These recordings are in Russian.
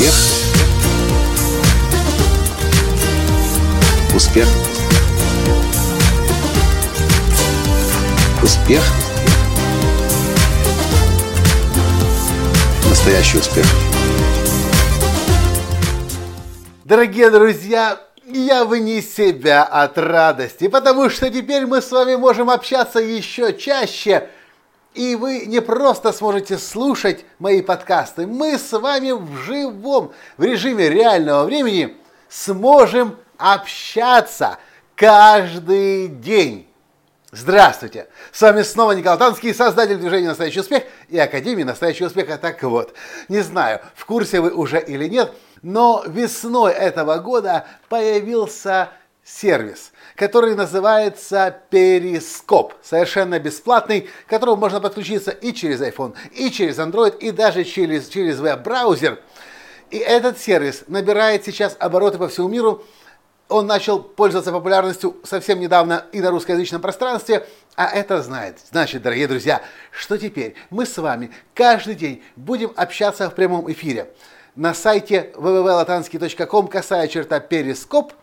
Успех. Успех. Успех. Настоящий успех. Дорогие друзья, я вне себя от радости, потому что теперь мы с вами можем общаться еще чаще – и вы не просто сможете слушать мои подкасты, мы с вами в живом, в режиме реального времени сможем общаться каждый день. Здравствуйте! С вами снова Николай Танский, создатель движения «Настоящий успех» и Академии «Настоящего успеха». Так вот, не знаю, в курсе вы уже или нет, но весной этого года появился сервис, который называется Перископ, совершенно бесплатный, к которому можно подключиться и через iPhone, и через Android, и даже через, через веб-браузер. И этот сервис набирает сейчас обороты по всему миру. Он начал пользоваться популярностью совсем недавно и на русскоязычном пространстве, а это знает, значит, дорогие друзья, что теперь мы с вами каждый день будем общаться в прямом эфире. На сайте www.latansky.com касая черта перископ –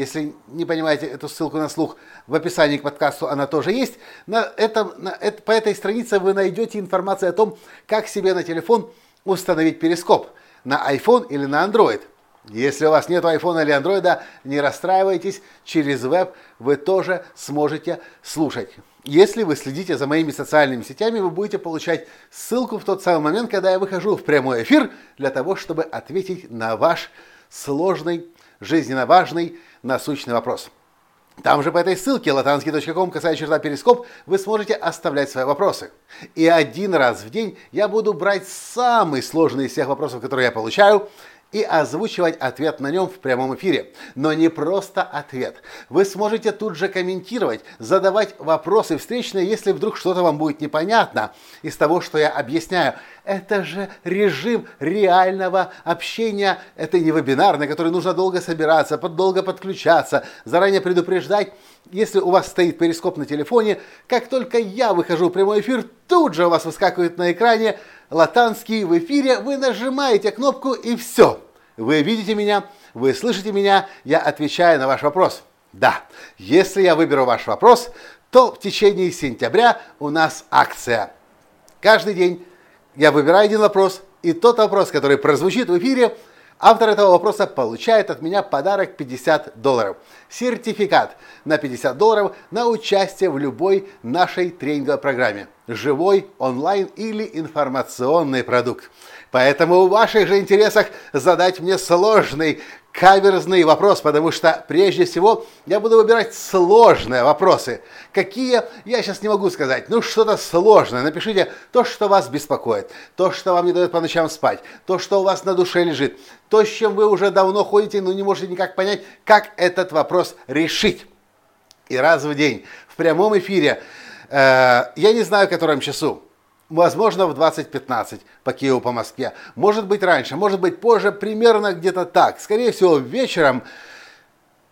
если не понимаете эту ссылку на слух, в описании к подкасту она тоже есть. На этом, на, это, по этой странице вы найдете информацию о том, как себе на телефон установить перископ на iPhone или на Android. Если у вас нет iPhone или Android, не расстраивайтесь, через веб вы тоже сможете слушать. Если вы следите за моими социальными сетями, вы будете получать ссылку в тот самый момент, когда я выхожу в прямой эфир, для того, чтобы ответить на ваш сложный, жизненно важный насущный вопрос. Там же по этой ссылке latansky.com касая черта перископ вы сможете оставлять свои вопросы. И один раз в день я буду брать самый сложный из всех вопросов, которые я получаю, и озвучивать ответ на нем в прямом эфире. Но не просто ответ. Вы сможете тут же комментировать, задавать вопросы встречные, если вдруг что-то вам будет непонятно из того, что я объясняю. Это же режим реального общения. Это не вебинар, на который нужно долго собираться, долго подключаться, заранее предупреждать. Если у вас стоит перископ на телефоне, как только я выхожу в прямой эфир, тут же у вас выскакивает на экране Латанский в эфире, вы нажимаете кнопку и все. Вы видите меня, вы слышите меня, я отвечаю на ваш вопрос. Да, если я выберу ваш вопрос, то в течение сентября у нас акция. Каждый день я выбираю один вопрос, и тот вопрос, который прозвучит в эфире, Автор этого вопроса получает от меня подарок 50 долларов. Сертификат на 50 долларов на участие в любой нашей тренинговой программе. Живой, онлайн или информационный продукт. Поэтому в ваших же интересах задать мне сложный каверзный вопрос, потому что прежде всего я буду выбирать сложные вопросы. Какие, я сейчас не могу сказать. Ну, что-то сложное. Напишите то, что вас беспокоит, то, что вам не дает по ночам спать, то, что у вас на душе лежит, то, с чем вы уже давно ходите, но не можете никак понять, как этот вопрос решить. И раз в день в прямом эфире, э, я не знаю, в котором часу, возможно, в 20.15 по Киеву, по Москве. Может быть раньше, может быть позже, примерно где-то так. Скорее всего, вечером.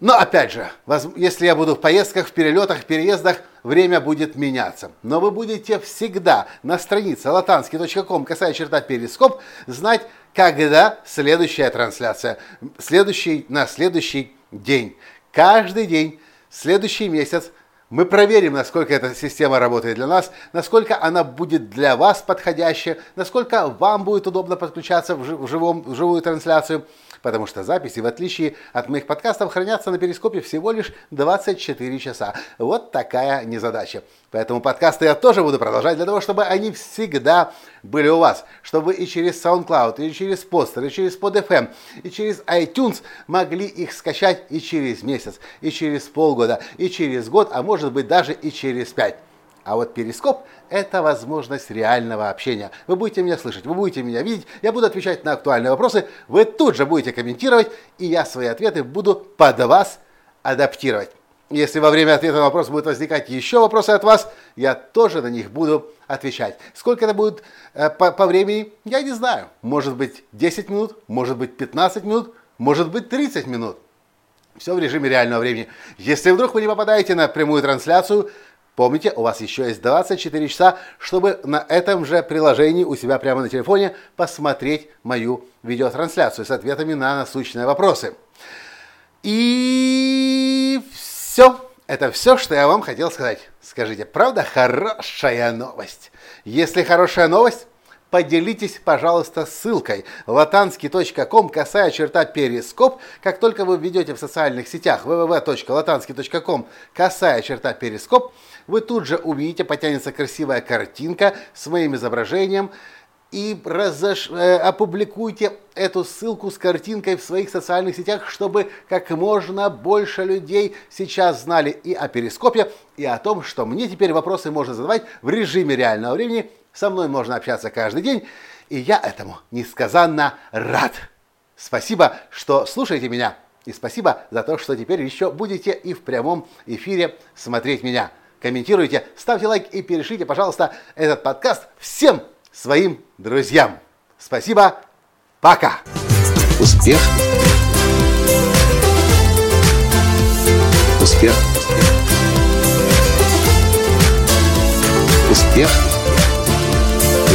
Но опять же, если я буду в поездках, в перелетах, переездах, время будет меняться. Но вы будете всегда на странице latansky.com, касая черта перископ, знать, когда следующая трансляция, следующий, на следующий день. Каждый день, следующий месяц – мы проверим, насколько эта система работает для нас, насколько она будет для вас подходящая, насколько вам будет удобно подключаться в, живом, в живую трансляцию потому что записи, в отличие от моих подкастов, хранятся на перископе всего лишь 24 часа. Вот такая незадача. Поэтому подкасты я тоже буду продолжать для того, чтобы они всегда были у вас, чтобы и через SoundCloud, и через Poster, и через PodFM, и через iTunes могли их скачать и через месяц, и через полгода, и через год, а может быть даже и через пять. А вот перископ – это возможность реального общения. Вы будете меня слышать, вы будете меня видеть, я буду отвечать на актуальные вопросы, вы тут же будете комментировать, и я свои ответы буду под вас адаптировать. Если во время ответа на вопрос будут возникать еще вопросы от вас, я тоже на них буду отвечать. Сколько это будет э, по, по времени, я не знаю. Может быть 10 минут, может быть 15 минут, может быть 30 минут. Все в режиме реального времени. Если вдруг вы не попадаете на прямую трансляцию, Помните, у вас еще есть 24 часа, чтобы на этом же приложении у себя прямо на телефоне посмотреть мою видеотрансляцию с ответами на насущные вопросы. И все. Это все, что я вам хотел сказать. Скажите, правда хорошая новость? Если хорошая новость, поделитесь, пожалуйста, ссылкой latansky.com, косая черта перископ. Как только вы введете в социальных сетях www.latansky.com, косая черта перископ, вы тут же увидите, потянется красивая картинка с моим изображением, и разош... э, опубликуйте эту ссылку с картинкой в своих социальных сетях, чтобы как можно больше людей сейчас знали и о перископе, и о том, что мне теперь вопросы можно задавать в режиме реального времени. Со мной можно общаться каждый день, и я этому несказанно рад. Спасибо, что слушаете меня, и спасибо за то, что теперь еще будете и в прямом эфире смотреть меня. Комментируйте, ставьте лайк и перешлите, пожалуйста, этот подкаст всем своим друзьям. Спасибо. Пока. Успех. Успех. Успех.